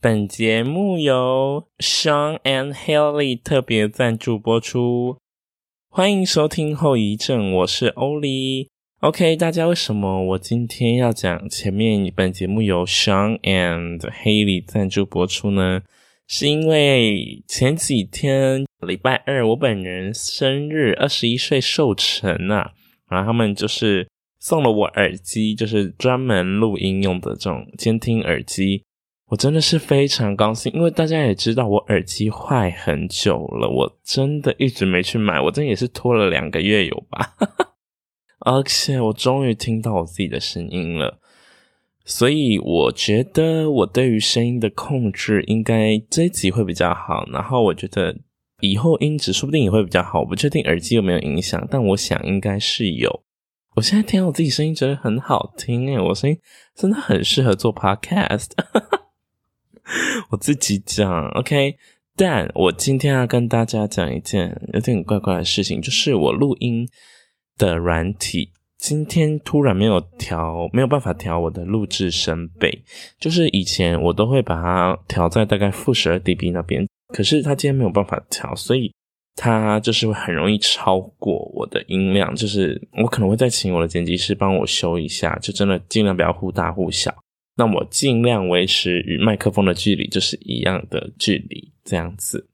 本节目由 Sean and Haley 特别赞助播出，欢迎收听后遗症，我是欧里。OK，大家为什么我今天要讲前面本节目由 Sean and Haley 赞助播出呢？是因为前几天礼拜二我本人生日，二十一岁寿辰啊，然后他们就是送了我耳机，就是专门录音用的这种监听耳机。我真的是非常高兴，因为大家也知道我耳机坏很久了，我真的一直没去买，我真的也是拖了两个月有吧。而且我终于听到我自己的声音了，所以我觉得我对于声音的控制应该这一集会比较好，然后我觉得以后音质说不定也会比较好，我不确定耳机有没有影响，但我想应该是有。我现在听到我自己声音觉得很好听诶，我声音真的很适合做 podcast。我自己讲，OK，但我今天要跟大家讲一件有点怪怪的事情，就是我录音的软体今天突然没有调，没有办法调我的录制声贝。就是以前我都会把它调在大概负十二 dB 那边，可是它今天没有办法调，所以它就是会很容易超过我的音量。就是我可能会再请我的剪辑师帮我修一下，就真的尽量不要忽大忽小。那我尽量维持与麦克风的距离就是一样的距离，这样子。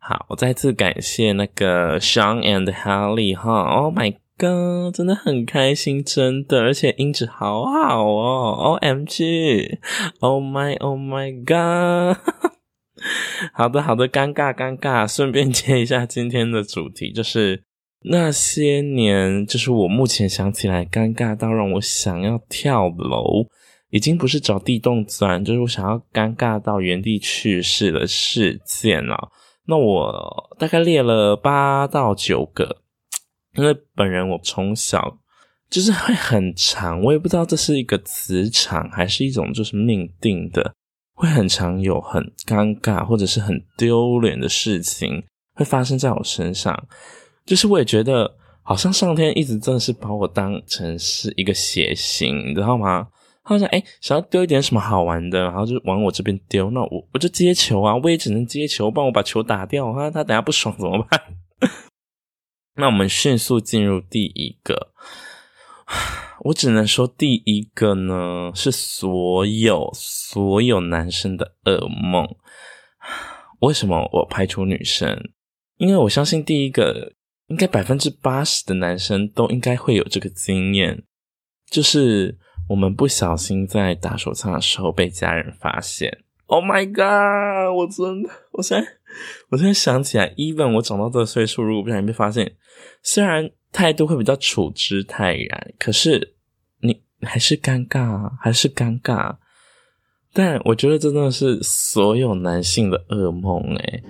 好，我再次感谢那个 Sean and Haley 哈，Oh my god，真的很开心，真的，而且音质好好哦，OMG，Oh my Oh my god，好的好的，尴尬尴尬，顺便 接一下今天的主题，就是那些年，就是我目前想起来尴尬到让我想要跳楼。已经不是找地洞钻，就是我想要尴尬到原地去世的事件了。那我大概列了八到九个，因为本人我从小就是会很长，我也不知道这是一个磁场还是一种就是命定的，会很常有很尴尬或者是很丢脸的事情会发生在我身上。就是我也觉得好像上天一直真的是把我当成是一个谐星，你知道吗？他说：“哎，想要丢一点什么好玩的，然后就往我这边丢。那我我就接球啊，我也只能接球，帮我把球打掉。哈，他等下不爽怎么办？那我们迅速进入第一个。我只能说，第一个呢是所有所有男生的噩梦。为什么我排除女生？因为我相信第一个应该百分之八十的男生都应该会有这个经验，就是。”我们不小心在打手枪的时候被家人发现，Oh my god！我真的，我现在，我现在想起来，even 我长到这个岁数，如果不小心被发现，虽然态度会比较处之泰然，可是你还是尴尬，还是尴尬。但我觉得这真的是所有男性的噩梦诶，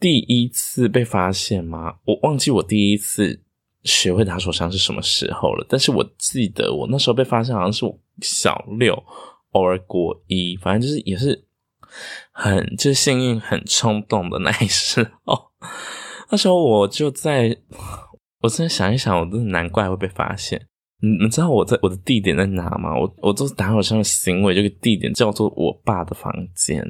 第一次被发现吗？我忘记我第一次。学会打手枪是什么时候了？但是我记得我那时候被发现，好像是小六，偶尔国一，反正就是也是很就是幸运、很冲动的那一时候。那时候我就在，我真的想一想，我真的难怪会被发现。你你知道我在我的地点在哪吗？我我做打手枪的行为，这个地点叫做我爸的房间。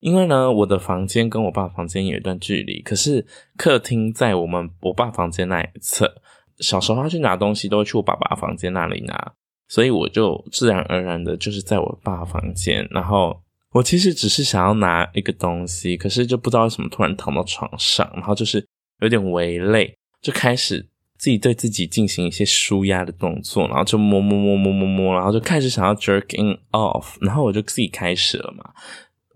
因为呢，我的房间跟我爸房间有一段距离，可是客厅在我们我爸房间那一侧。小时候他去拿东西都会去我爸爸房间那里拿，所以我就自然而然的就是在我爸房间。然后我其实只是想要拿一个东西，可是就不知道为什么突然躺到床上，然后就是有点微累，就开始自己对自己进行一些舒压的动作，然后就摸摸摸摸摸摸，然后就开始想要 jerking off，然后我就自己开始了嘛。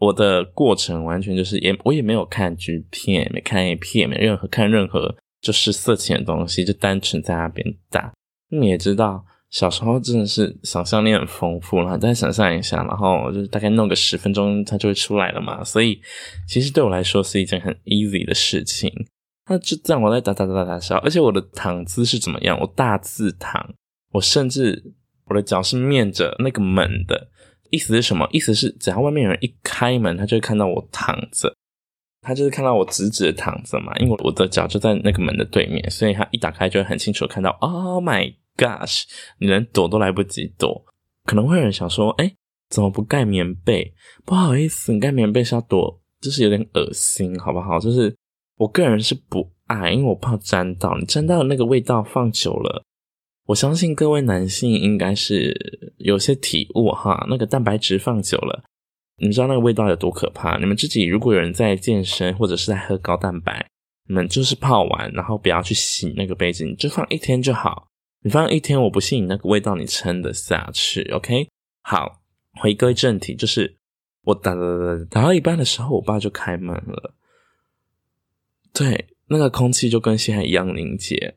我的过程完全就是也我也没有看 G 片，没看 A 片，没任何看任何就是色情的东西，就单纯在那边打。你也知道，小时候真的是想象力很丰富，然后再想象一下，然后就是大概弄个十分钟，它就会出来了嘛。所以其实对我来说是一件很 easy 的事情。那就这样，我在打打打打打笑，而且我的躺姿是怎么样？我大字躺，我甚至我的脚是面着那个门的。意思是什么？意思是只要外面有人一开门，他就会看到我躺着，他就是看到我直直的躺着嘛。因为我的脚就在那个门的对面，所以他一打开就会很清楚看到。Oh my gosh！你连躲都来不及躲。可能会有人想说：“诶，怎么不盖棉被？不好意思，你盖棉被是要躲，就是有点恶心，好不好？就是我个人是不爱，因为我怕沾到，你沾到那个味道放久了，我相信各位男性应该是有些体悟哈，那个蛋白质放久了。你知道那个味道有多可怕？你们自己如果有人在健身或者是在喝高蛋白，你们就是泡完，然后不要去洗那个杯子，你就放一天就好。你放一天，我不信你那个味道你撑得下去。OK，好，回归正题，就是我打打打打到一半的时候，我爸就开门了。对，那个空气就跟现在一样凝结，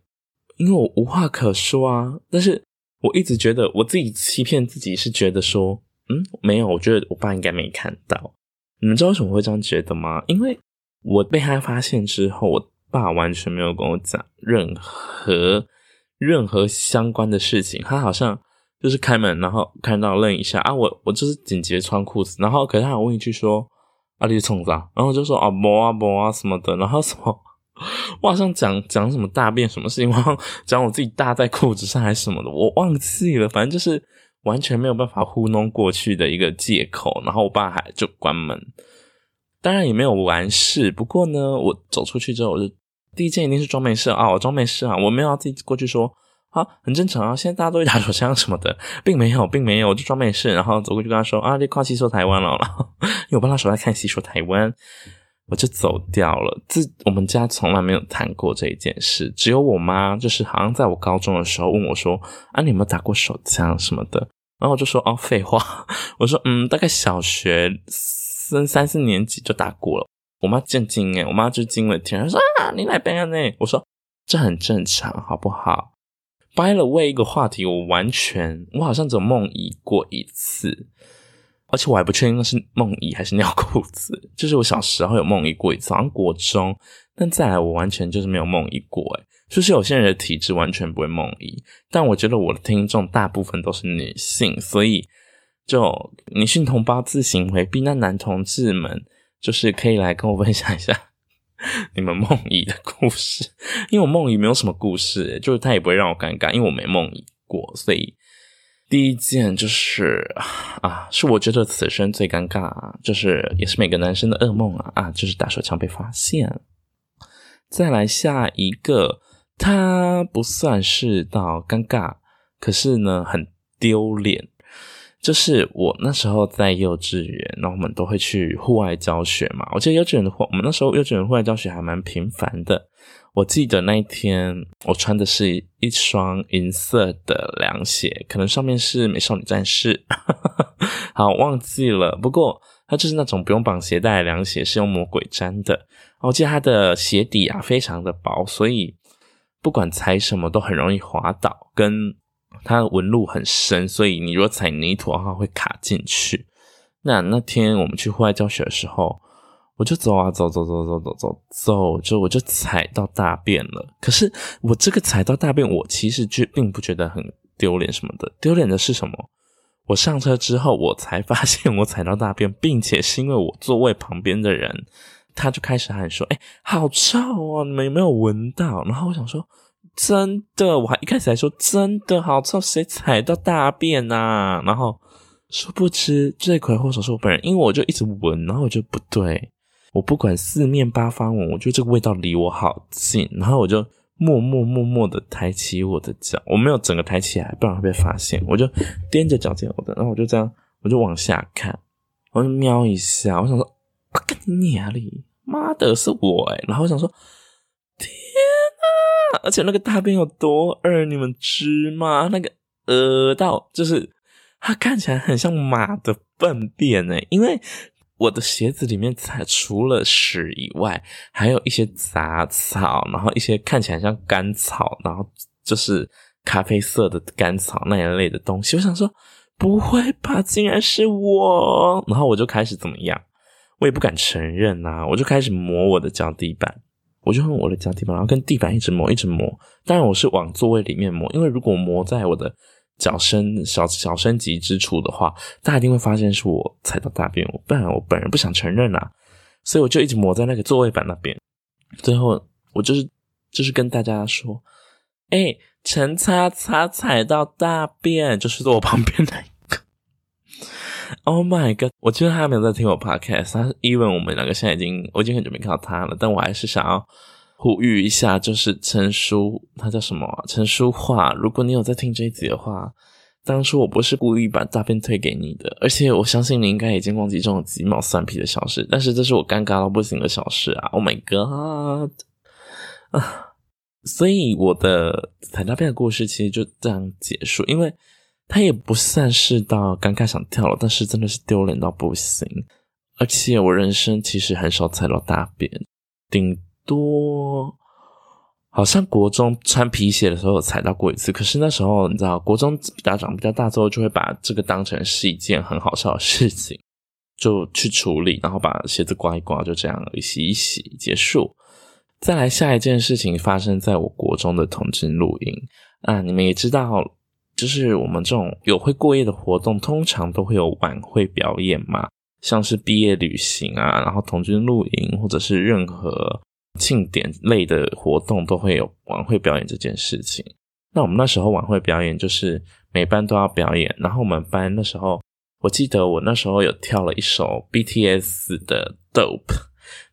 因为我无话可说啊。但是我一直觉得我自己欺骗自己，是觉得说。嗯，没有，我觉得我爸应该没看到。你们知道为什么会这样觉得吗？因为我被他发现之后，我爸完全没有跟我讲任何任何相关的事情。他好像就是开门，然后看到愣一下啊，我我就是紧急穿裤子，然后可是他还问一句说：“啊，你冲啥？”然后就说：“啊，摸啊，摸啊什么的。”然后什么，我好像讲讲什么大便什么事情，我好像讲我自己大在裤子上还是什么的，我忘记了，反正就是。完全没有办法糊弄过去的一个借口，然后我爸还就关门，当然也没有完事。不过呢，我走出去之后，我就第一件一定是装没事啊，我装没事啊，我没有要自己过去说啊，很正常啊，现在大家都会打手枪什么的，并没有，并没有，我就装没事，然后走过去跟他说啊，你跨西说台湾了，然后 因为我帮他手在看戏说台湾。我就走掉了。自我们家从来没有谈过这一件事，只有我妈，就是好像在我高中的时候问我说：“啊，你有没有打过手枪什么的？”然后我就说：“哦，废话。”我说：“嗯，大概小学三三四年级就打过了。”我妈震惊诶，我妈就惊为天人，说：“啊，你来办案呢？”我说：“这很正常，好不好？”掰了为一个话题，我完全，我好像只梦遗过一次。而且我还不确定那是梦遗还是尿裤子，就是我小时候有梦遗过一次，好像国中，但再来我完全就是没有梦遗过，诶，就是有些人的体质完全不会梦遗，但我觉得我的听众大部分都是女性，所以就女性同胞自行回避，那男同志们就是可以来跟我分享一下 你们梦遗的故事，因为我梦遗没有什么故事，就是他也不会让我尴尬，因为我没梦遗过，所以。第一件就是啊，是我觉得此生最尴尬，就是也是每个男生的噩梦啊啊，就是打手枪被发现。再来下一个，他不算是到尴尬，可是呢很丢脸。就是我那时候在幼稚园，然后我们都会去户外教学嘛。我记得幼稚园的话，我们那时候幼稚园户外教学还蛮频繁的。我记得那一天，我穿的是一双银色的凉鞋，可能上面是美少女战士，好忘记了。不过它就是那种不用绑鞋带的凉鞋，是用魔鬼粘的。我记得它的鞋底啊非常的薄，所以不管踩什么都很容易滑倒，跟它的纹路很深，所以你如果踩泥土的话会卡进去。那那天我们去户外教学的时候。我就走啊走走走走走走走，就我就踩到大便了。可是我这个踩到大便，我其实就并不觉得很丢脸什么的。丢脸的是什么？我上车之后，我才发现我踩到大便，并且是因为我座位旁边的人，他就开始喊说：“哎，好臭哦！你们有没有闻到？”然后我想说：“真的？”我还一开始还说：“真的好臭，谁踩到大便啊？”然后殊不知罪魁祸首是我本人，因为我就一直闻，然后我就不对。我不管四面八方闻，我觉得这个味道离我好近，然后我就默默默默的抬起我的脚，我没有整个抬起来，不然会被发现。我就踮着脚尖，我的，然后我就这样，我就往下看，我就瞄一下，我想说，我跟你哪里？妈的，是我诶，然后我想说，天啊！而且那个大便有多二，你们知吗？那个呃到就是它看起来很像马的粪便诶，因为。我的鞋子里面才除了屎以外，还有一些杂草，然后一些看起来像干草，然后就是咖啡色的干草那一类的东西。我想说，不会吧，竟然是我！然后我就开始怎么样？我也不敢承认啊，我就开始磨我的脚底板，我就用我的脚底板，然后跟地板一直磨，一直磨。当然我是往座位里面磨，因为如果磨在我的。脚伸小小升级之处的话，大家一定会发现是我踩到大便，我不然我本人不想承认啊，所以我就一直抹在那个座位板那边。最后我就是就是跟大家说，哎、陈擦擦踩到大便，就是坐我旁边那一个。Oh my god！我觉得他没有在听我 podcast，他 even 我们两个现在已经，我已经很久没看到他了，但我还是想要呼吁一下，就是陈叔，他叫什么？陈叔樺，如果你有在听这一集的话，当初我不是故意把大便推给你的，而且我相信你应该已经忘记这种鸡毛蒜皮的小事，但是这是我尴尬到不行的小事啊！Oh my god！啊，所以我的踩大便的故事其实就这样结束，因为。他也不算是到尴尬想跳了，但是真的是丢脸到不行。而且我人生其实很少踩到大便，顶多好像国中穿皮鞋的时候踩到过一次。可是那时候你知道，国中比较长比较大之后，就会把这个当成是一件很好笑的事情，就去处理，然后把鞋子刮一刮，就这样洗一洗结束。再来下一件事情发生在我国中的同志露营啊，你们也知道。就是我们这种有会过夜的活动，通常都会有晚会表演嘛，像是毕业旅行啊，然后童军露营，或者是任何庆典类的活动，都会有晚会表演这件事情。那我们那时候晚会表演，就是每班都要表演，然后我们班那时候，我记得我那时候有跳了一首 BTS 的 Dope，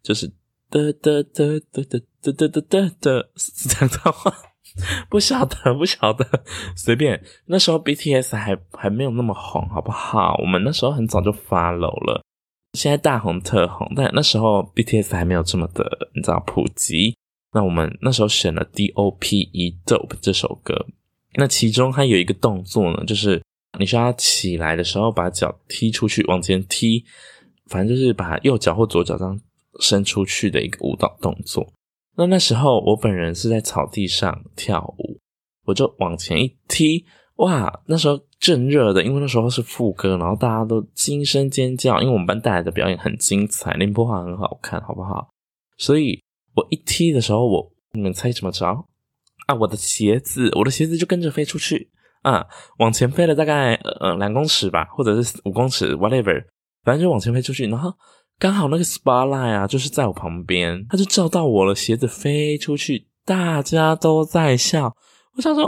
就是哒哒哒哒哒哒哒哒哒哒，是这样的话。不晓得，不晓得，随便。那时候 BTS 还还没有那么红，好不好？我们那时候很早就 follow 了，现在大红特红，但那时候 BTS 还没有这么的，你知道普及。那我们那时候选了 D.O.P.E. Dope 这首歌，那其中它有一个动作呢，就是你需要起来的时候把脚踢出去，往前踢，反正就是把右脚或左脚这样伸出去的一个舞蹈动作。那那时候我本人是在草地上跳舞，我就往前一踢，哇！那时候正热的，因为那时候是副歌，然后大家都惊声尖叫，因为我们班带来的表演很精彩，林波华很好看，好不好？所以我一踢的时候，我你们猜怎么着？啊，我的鞋子，我的鞋子就跟着飞出去啊，往前飞了大概呃两公尺吧，或者是五公尺，whatever，反正就往前飞出去，然后。刚好那个 spotlight 啊，就是在我旁边，他就照到我了，鞋子飞出去，大家都在笑。我想说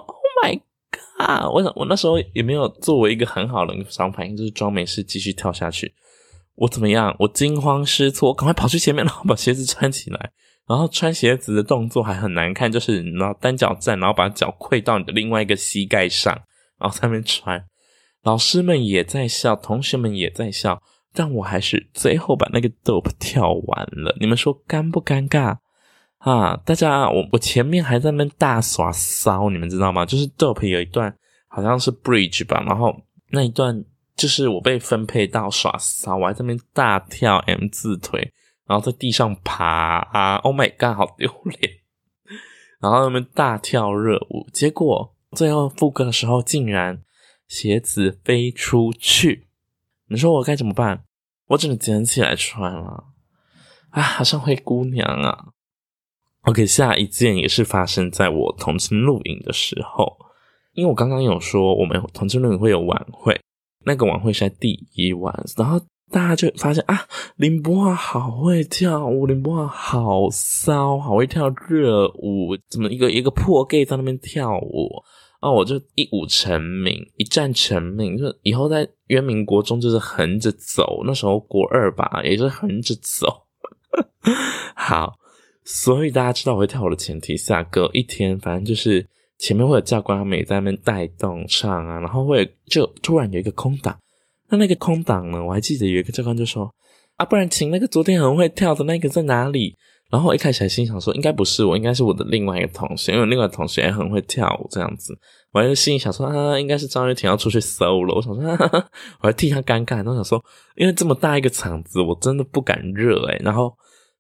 啊我想我那时候也没有作为一个很好的临场反应，就是装没事继续跳下去。我怎么样？我惊慌失措，赶快跑去前面，然后把鞋子穿起来。然后穿鞋子的动作还很难看，就是你知道单脚站，然后把脚跪到你的另外一个膝盖上，然后上面穿。老师们也在笑，同学们也在笑。但我还是最后把那个 dope 跳完了，你们说尴不尴尬啊？大家，我我前面还在那边大耍骚，你们知道吗？就是 dope 有一段好像是 bridge 吧，然后那一段就是我被分配到耍骚，我还在那边大跳 M 字腿，然后在地上爬啊，Oh my god，好丢脸！然后那边大跳热舞，结果最后副歌的时候竟然鞋子飞出去。你说我该怎么办？我只能捡起来穿了。啊，好像灰姑娘啊。OK，下一件也是发生在我同志露营的时候，因为我刚刚有说我们同志露营会有晚会，那个晚会是在第一晚，然后大家就发现啊，林柏华好会跳舞，林柏华好骚，好会跳热舞，怎么一个一个破 gay 在那边跳舞？哦，我就一舞成名，一战成名，就以后在渊明国中就是横着走，那时候国二吧，也是横着走。好，所以大家知道我会跳舞的前提下，隔一天，反正就是前面会有教官他们也在那边带动唱啊，然后会就突然有一个空档，那那个空档呢，我还记得有一个教官就说啊，不然请那个昨天很会跳的那个在哪里？然后我一开始还心想说，应该不是我，应该是我的另外一个同学，因为另外一个同学也很会跳舞这样子。我还心里想说，啊，应该是张玉婷要出去 solo。我想说，哈哈，我还替他尴尬。然后想说，因为这么大一个场子，我真的不敢热诶。然后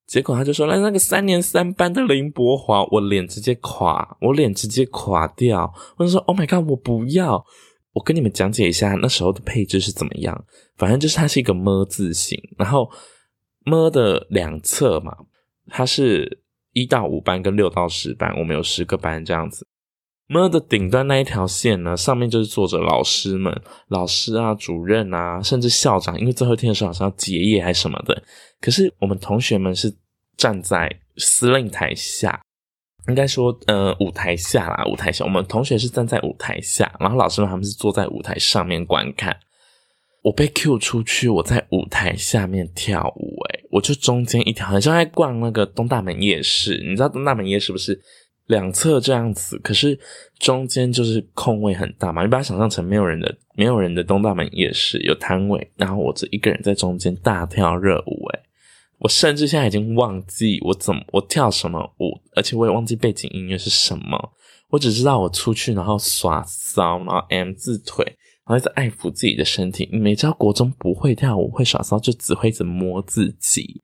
结果他就说，来那个三年三班的林博华，我脸直接垮，我脸直接垮掉。我就说，Oh my god，我不要。我跟你们讲解一下那时候的配置是怎么样。反正就是它是一个么字形，然后么的两侧嘛。它是一到五班跟六到十班，我们有十个班这样子。么的顶端那一条线呢，上面就是坐着老师们，老师啊、主任啊，甚至校长，因为最后一天的时候好像要结业还是什么的。可是我们同学们是站在司令台下，应该说呃舞台下啦，舞台下。我们同学是站在舞台下，然后老师们他们是坐在舞台上面观看。我被 Q 出去，我在舞台下面跳舞，诶，我就中间一条，好像在逛那个东大门夜市。你知道东大门夜市不是两侧这样子，可是中间就是空位很大嘛？你把它想象成没有人的、没有人的东大门夜市，有摊位，然后我这一个人在中间大跳热舞，诶，我甚至现在已经忘记我怎么我跳什么舞，而且我也忘记背景音乐是什么。我只知道我出去，然后耍骚，然后 M 字腿，然后一直爱抚自己的身体。你没知道国中不会跳舞，会耍骚，就只会一直摸自己。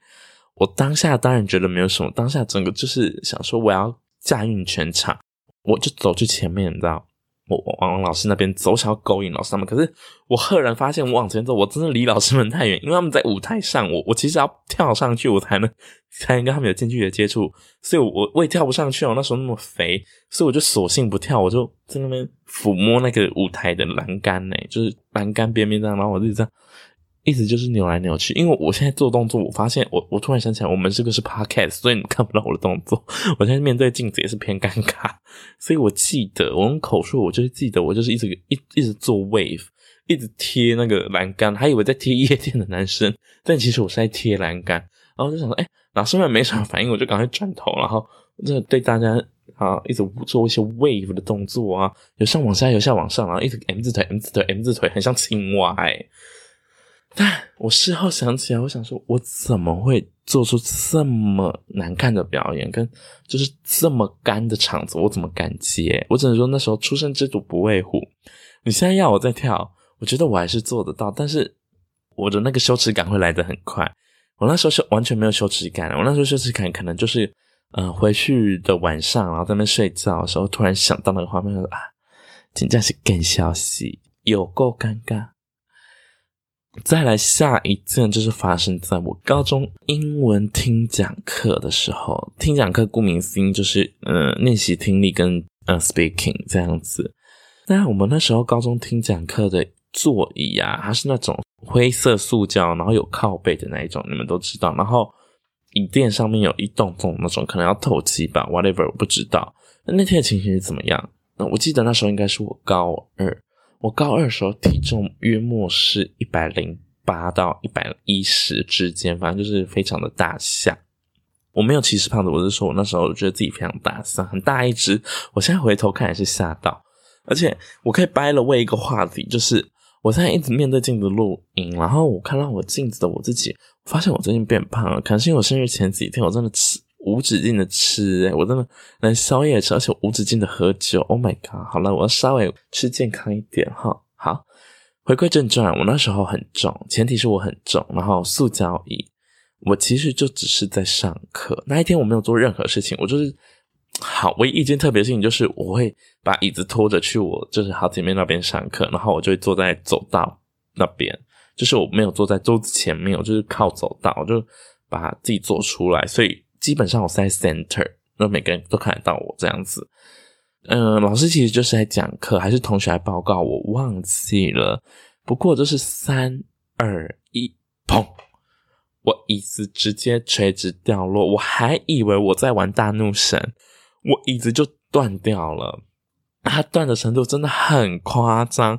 我当下当然觉得没有什么，当下整个就是想说我要驾驭全场，我就走去前面，你知道。我往老师那边走，想要勾引老师他们，可是我赫然发现，我往前走，我真的离老师们太远，因为他们在舞台上，我我其实要跳上去，我才能才能跟他们有近距离的接触，所以我我也跳不上去哦。那时候那么肥，所以我就索性不跳，我就在那边抚摸那个舞台的栏杆呢，就是栏杆边边这样，然后我就这样。一直就是扭来扭去，因为我现在做动作，我发现我我突然想起来，我们这个是 podcast，所以你看不到我的动作。我现在面对镜子也是偏尴尬，所以我记得我用口述，我就是记得我就是一直一一直做 wave，一直贴那个栏杆，还以为在贴夜店的男生，但其实我是在贴栏杆。然后就想说，哎、老师们没什么反应，我就赶快转头，然后这对大家啊一直做一些 wave 的动作啊，由上往下，由下往上，然后一直 M 字腿，M 字腿，M 字腿，很像青蛙哎、但我事后想起来，我想说，我怎么会做出这么难看的表演，跟就是这么干的场子，我怎么敢接？我只能说那时候初生之犊不畏虎。你现在要我再跳，我觉得我还是做得到，但是我的那个羞耻感会来得很快。我那时候是完全没有羞耻感，我那时候羞耻感可能就是，嗯、回去的晚上，然后在那睡觉的时候，突然想到那个画面，说啊，真的是更消息，有够尴尬。再来下一件，就是发生在我高中英文听讲课的时候。听讲课顾名思义就是，呃，练习听力跟呃 speaking 这样子。那我们那时候高中听讲课的座椅啊，它是那种灰色塑胶，然后有靠背的那一种，你们都知道。然后椅垫上面有一洞洞那种，可能要透气吧，whatever，我不知道。那那天的情形是怎么样？那我记得那时候应该是我高二。我高二的时候体重约莫是一百零八到一百一十之间，反正就是非常的大象。我没有歧视胖子，我是说我那时候觉得自己非常大象，很大一只。我现在回头看也是吓到，而且我可以掰了为一个话题，就是我现在一直面对镜子录音，然后我看到我镜子的我自己，发现我最近变胖了，可能是因为我生日前几天我真的吃。无止境的吃，诶我真的连宵夜吃，而且无止境的喝酒。Oh my god！好了，我要稍微吃健康一点哈。好，回归正传，我那时候很重，前提是我很重，然后塑胶椅，我其实就只是在上课。那一天我没有做任何事情，我就是好，唯一一件特别事情就是我会把椅子拖着去我就是好姐妹那边上课，然后我就会坐在走道那边，就是我没有坐在桌子前面，我就是靠走道，我就把自己做出来，所以。基本上我在 center，那每个人都看得到我这样子。嗯、老师其实就是在讲课，还是同学来报告，我忘记了。不过就是三二一，砰！我椅子直接垂直掉落，我还以为我在玩大怒神，我椅子就断掉了。它断的程度真的很夸张。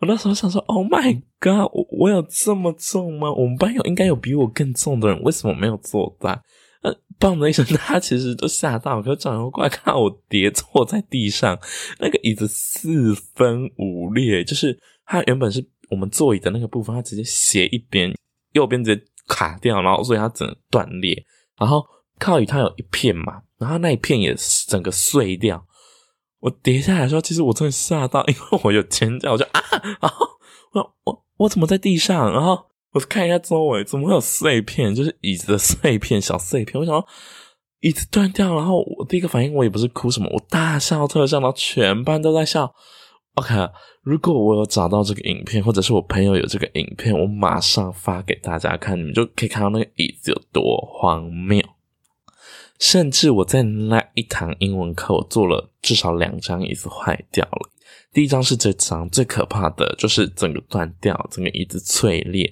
我那时候想说：“Oh my god，我我有这么重吗？我们班有应该有比我更重的人，为什么没有做到？”砰的一声，他其实都吓到，可是转头过来看我跌坐在地上，那个椅子四分五裂，就是它原本是我们座椅的那个部分，它直接斜一边，右边直接卡掉，然后所以它整个断裂，然后靠椅它有一片嘛，然后那一片也整个碎掉。我跌下来的时候，其实我真的吓到，因为我有尖叫，我就啊，然后我我我怎么在地上？然后。我看一下周围，怎么会有碎片？就是椅子的碎片，小碎片。我想说椅子断掉，然后我第一个反应，我也不是哭什么，我大笑特笑，然后全班都在笑。OK，如果我有找到这个影片，或者是我朋友有这个影片，我马上发给大家看，你们就可以看到那个椅子有多荒谬。甚至我在那一堂英文课，我坐了至少两张椅子坏掉了。第一张是这张，最可怕的就是整个断掉，整个椅子碎裂。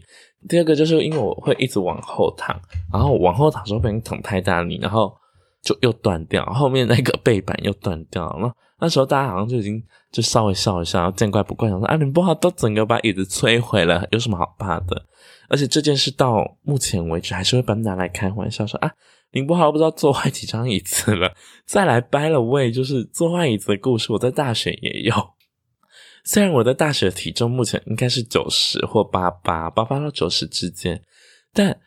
第二个就是因为我会一直往后躺，然后往后躺的时候不小心躺太大力，然后就又断掉，后面那个背板又断掉了。那那时候大家好像就已经就稍微笑一笑，见怪不怪，想说啊，你不好都整个把椅子摧毁了，有什么好怕的？而且这件事到目前为止还是会把它拿来开玩笑说啊，你不好不知道坐坏几张椅子了，再来掰了位，就是坐坏椅子的故事，我在大学也有。虽然我的大学体重目前应该是九十或八八八八到九十之间，但。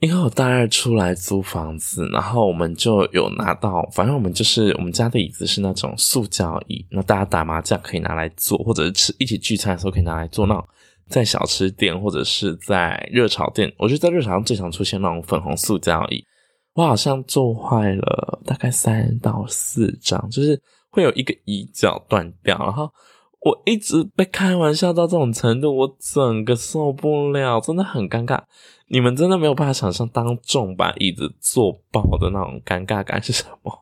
因为我大二出来租房子，然后我们就有拿到，反正我们就是我们家的椅子是那种塑胶椅，那大家打麻将可以拿来坐，或者是吃一起聚餐的时候可以拿来坐。那种在小吃店或者是在热炒店，我觉得在热炒上最常出现那种粉红塑胶椅，我好像坐坏了大概三到四张，就是会有一个椅脚断掉，然后我一直被开玩笑到这种程度，我整个受不了，真的很尴尬。你们真的没有办法想象当众把椅子坐爆的那种尴尬感是什么？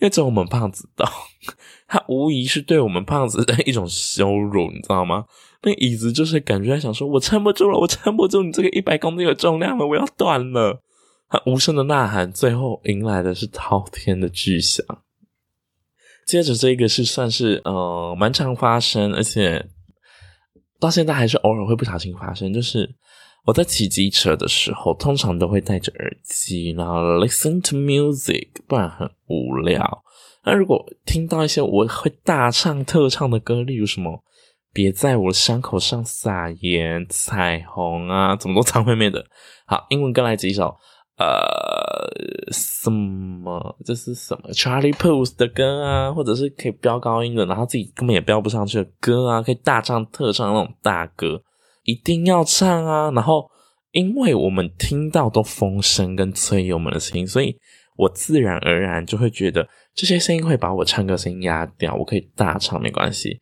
因为只有我们胖子懂，他无疑是对我们胖子的一种羞辱，你知道吗？那椅子就是感觉在想说：“我撑不住了，我撑不住你这个一百公斤的重量了，我要断了。”他无声的呐喊，最后迎来的是滔天的巨响。接着这个是算是呃蛮常发生，而且到现在还是偶尔会不小心发生，就是。我在骑机车的时候，通常都会戴着耳机，然后 listen to music，不然很无聊。那如果听到一些我会大唱特唱的歌，例如什么“别在我伤口上撒盐”、“彩虹”啊，怎么都唱会面的。好，英文歌来几首，呃，什么这是什么 Charlie Puth 的歌啊，或者是可以飙高音的，然后自己根本也飙不上去的歌啊，可以大唱特唱那种大歌。一定要唱啊！然后，因为我们听到都风声跟催油门的声音，所以我自然而然就会觉得这些声音会把我唱歌声音压掉。我可以大唱没关系。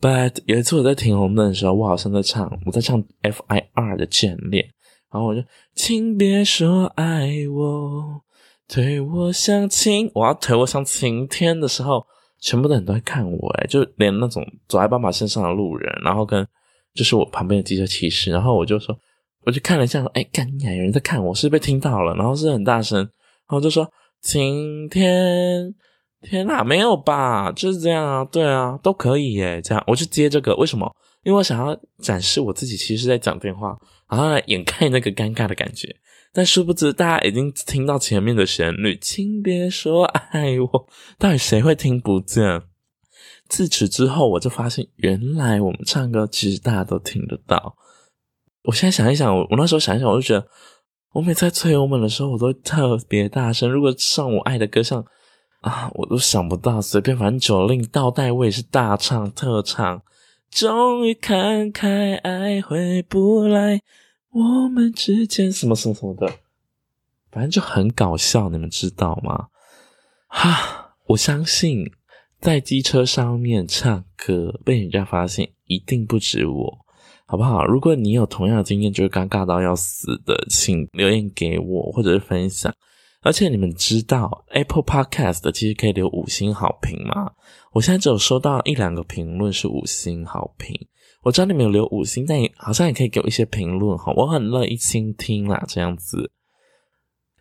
But 有一次我在停红灯的时候，我好像在唱，我在唱 F.I.R. 的眷恋，然后我就请别说爱我，推我向晴，我要推我向晴天的时候，全部的人都在看我，诶，就连那种走在斑马线上的路人，然后跟。就是我旁边的机车骑士，然后我就说，我就看了一下，哎，干呀，有人在看我，是被听到了，然后是很大声，然后就说，晴天，天哪，没有吧？就是这样啊，对啊，都可以耶，这样，我就接这个，为什么？因为我想要展示我自己，其实是在讲电话，然后来掩盖那个尴尬的感觉，但殊不知大家已经听到前面的旋律，请别说爱我，到底谁会听不见？自此之后，我就发现，原来我们唱歌其实大家都听得到。我现在想一想，我我那时候想一想，我就觉得，我每次在催我们的时候，我都特别大声。如果唱我爱的歌，像啊，我都想不到，随便，反正九令倒带，我也是大唱特唱。终于看开，爱回不来，我们之间什么什么什么的，反正就很搞笑，你们知道吗？哈，我相信。在机车上面唱歌被人家发现，一定不止我，好不好？如果你有同样的经验，就是尴尬到要死的，请留言给我或者是分享。而且你们知道 Apple Podcast 其实可以留五星好评吗？我现在只有收到一两个评论是五星好评。我知道你们有留五星，但也好像也可以给我一些评论哈，我很乐意倾听啦。这样子，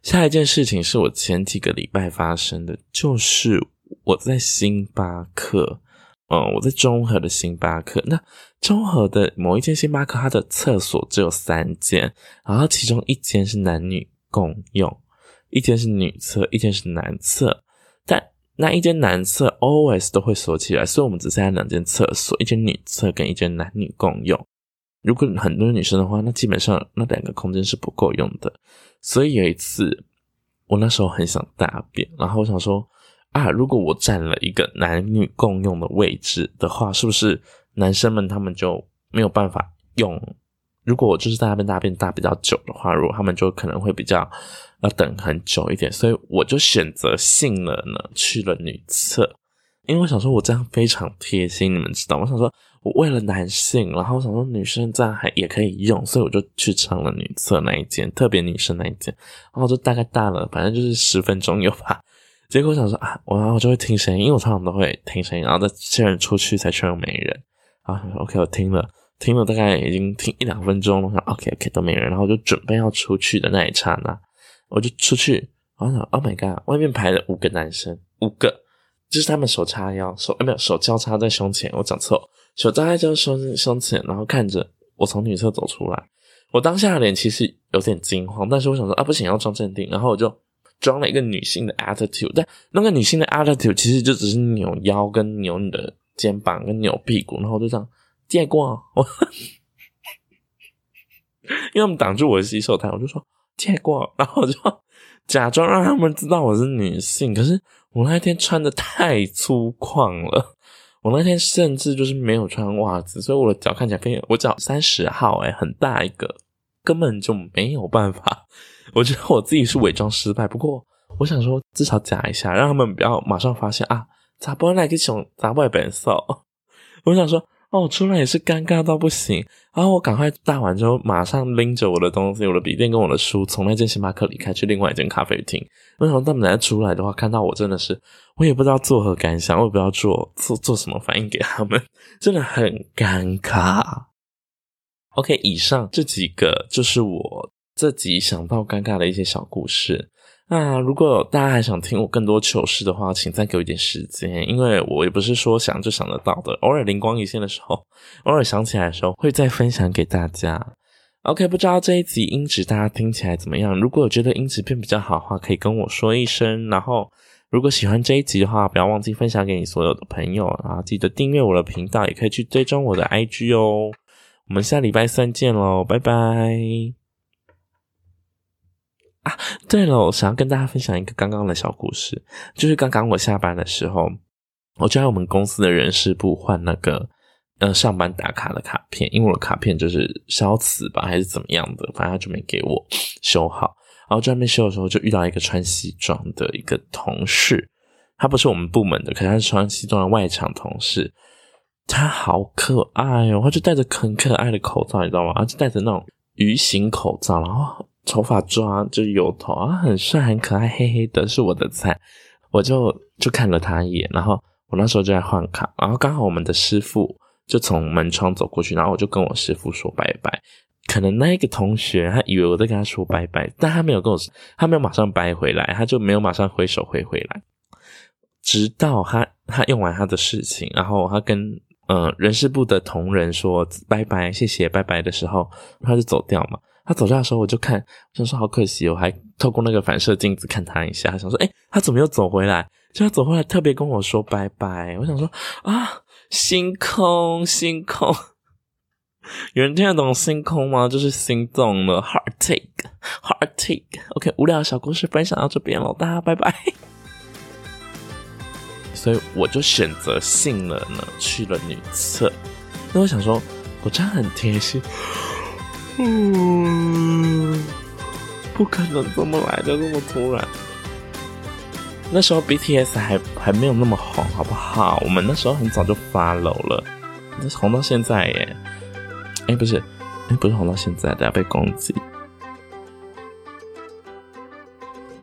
下一件事情是我前几个礼拜发生的，就是。我在星巴克，嗯，我在中和的星巴克。那中和的某一间星巴克，它的厕所只有三间，然后其中一间是男女共用，一间是女厕，一间是男厕。那一间男厕 always 都会锁起来，所以我们只剩下两间厕所，一间女厕跟一间男女共用。如果很多女生的话，那基本上那两个空间是不够用的。所以有一次，我那时候很想大便，然后我想说。啊，如果我占了一个男女共用的位置的话，是不是男生们他们就没有办法用？如果我就是在那边大便大比较久的话，如果他们就可能会比较要等很久一点，所以我就选择性了呢，去了女厕，因为我想说我这样非常贴心，你们知道，我想说我为了男性，然后我想说女生这样还也可以用，所以我就去上了女厕那一间，特别女生那一间，然后就大概大了，反正就是十分钟有吧。结果我想说啊，我然后我就会听声音，因为我常常都会听声音，然后再确认出去才确认没人。啊 OK，我听了听了大概已经听一两分钟了，我想 OK OK 都没人，然后就准备要出去的那一刹那，我就出去，我想 Oh my god，外面排了五个男生，五个，就是他们手叉腰，手哎没有手交叉在胸前，我讲错，手交叉在胸胸前，然后看着我从女厕走出来，我当下的脸其实有点惊慌，但是我想说啊不行，要装镇定，然后我就装了一个女性的 attitude，但那个女性的 attitude 其实就只是扭腰跟扭你的肩膀跟扭屁股，然后就这样借过我。因为他们挡住我的洗手台，我就说借过，然后我就假装让他们知道我是女性。可是我那天穿的太粗犷了，我那天甚至就是没有穿袜子，所以我的脚看起来非常，我脚三十号，诶，很大一个，根本就没有办法。我觉得我自己是伪装失败，不过我想说至少假一下，让他们不要马上发现啊，咋不来个熊，咋不来本色？我想说。哦，出来也是尴尬到不行，然后我赶快大完之后，马上拎着我的东西，我的笔电跟我的书，从那间星巴克离开，去另外一间咖啡厅。为什么他们来出来的话，看到我真的是，我也不知道作何感想，我也不知道做做做什么反应给他们，真的很尴尬。OK，以上这几个就是我自己想到尴尬的一些小故事。那如果大家还想听我更多糗事的话，请再给我一点时间，因为我也不是说想就想得到的，偶尔灵光一现的时候，偶尔想起来的时候，会再分享给大家。OK，不知道这一集音质大家听起来怎么样？如果觉得音质变比较好的话，可以跟我说一声。然后，如果喜欢这一集的话，不要忘记分享给你所有的朋友，然后记得订阅我的频道，也可以去追踪我的 IG 哦。我们下礼拜三见喽，拜拜。对了，我想要跟大家分享一个刚刚的小故事，就是刚刚我下班的时候，我就在我们公司的人事部换那个呃上班打卡的卡片，因为我的卡片就是消磁吧，还是怎么样的，反正他就没给我修好。然后在那边修的时候，就遇到一个穿西装的一个同事，他不是我们部门的，可是他是穿西装的外场同事，他好可爱哦，他就戴着很可爱的口罩，你知道吗？他就戴着那种鱼形口罩，然后。头发抓就是油头啊，很帅很可爱，黑黑的，是我的菜。我就就看了他一眼，然后我那时候就在换卡，然后刚好我们的师傅就从门窗走过去，然后我就跟我师傅说拜拜。可能那一个同学他以为我在跟他说拜拜，但他没有跟我，他没有马上掰回来，他就没有马上挥手挥回来，直到他他用完他的事情，然后他跟嗯、人事部的同仁说拜拜，谢谢拜拜的时候，他就走掉嘛。他走掉的时候，我就看，我想说好可惜，我还透过那个反射镜子看他一下，想说，诶，他怎么又走回来？就他走回来，特别跟我说拜拜。我想说啊，星空，星空，有人听得懂星空吗？就是心动了 heartache，heartache。OK，无聊的小故事分享到这边了，大家拜拜。所以我就选择性了呢，去了女厕。那我想说，我真的很贴心。嗯，不可能这么来的这么突然。那时候 BTS 还还没有那么红，好不好？我们那时候很早就发楼了，那，红到现在耶。哎、不是，哎、不是红到现在，等下被攻击。